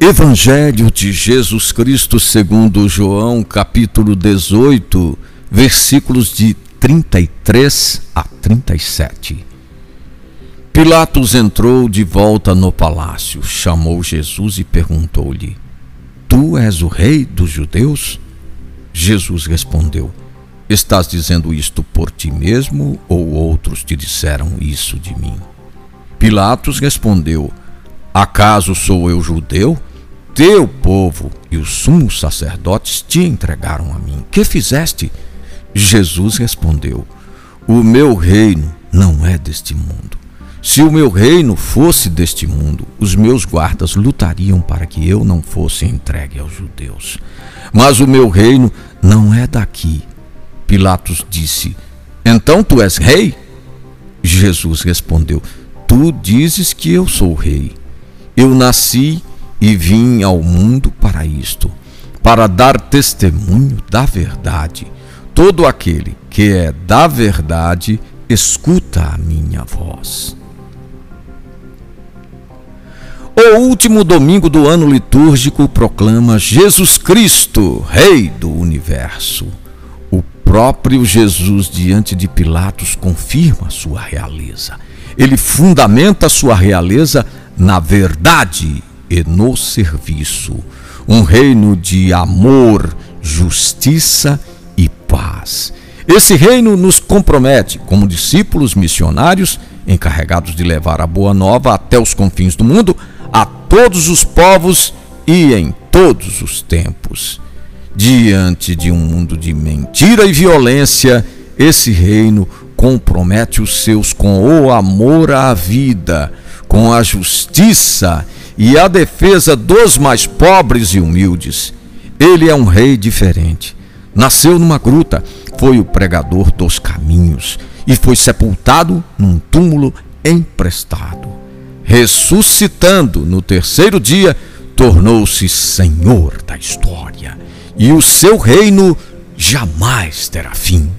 Evangelho de Jesus Cristo segundo João, capítulo 18, versículos de 33 a 37. Pilatos entrou de volta no palácio, chamou Jesus e perguntou-lhe: Tu és o rei dos judeus? Jesus respondeu: Estás dizendo isto por ti mesmo ou outros te disseram isso de mim? Pilatos respondeu: Acaso sou eu judeu? teu povo e os sumos sacerdotes te entregaram a mim. Que fizeste? Jesus respondeu: O meu reino não é deste mundo. Se o meu reino fosse deste mundo, os meus guardas lutariam para que eu não fosse entregue aos judeus. Mas o meu reino não é daqui. Pilatos disse: Então tu és rei? Jesus respondeu: Tu dizes que eu sou rei. Eu nasci e vim ao mundo para isto, para dar testemunho da verdade. Todo aquele que é da verdade, escuta a minha voz. O último domingo do ano litúrgico proclama Jesus Cristo, Rei do universo. O próprio Jesus, diante de Pilatos, confirma sua realeza. Ele fundamenta sua realeza na verdade e no serviço, um reino de amor, justiça e paz. Esse reino nos compromete, como discípulos missionários, encarregados de levar a boa nova até os confins do mundo, a todos os povos e em todos os tempos. Diante de um mundo de mentira e violência, esse reino compromete os seus com o amor à vida, com a justiça e a defesa dos mais pobres e humildes. Ele é um rei diferente. Nasceu numa gruta, foi o pregador dos caminhos e foi sepultado num túmulo emprestado. Ressuscitando no terceiro dia, tornou-se senhor da história e o seu reino jamais terá fim.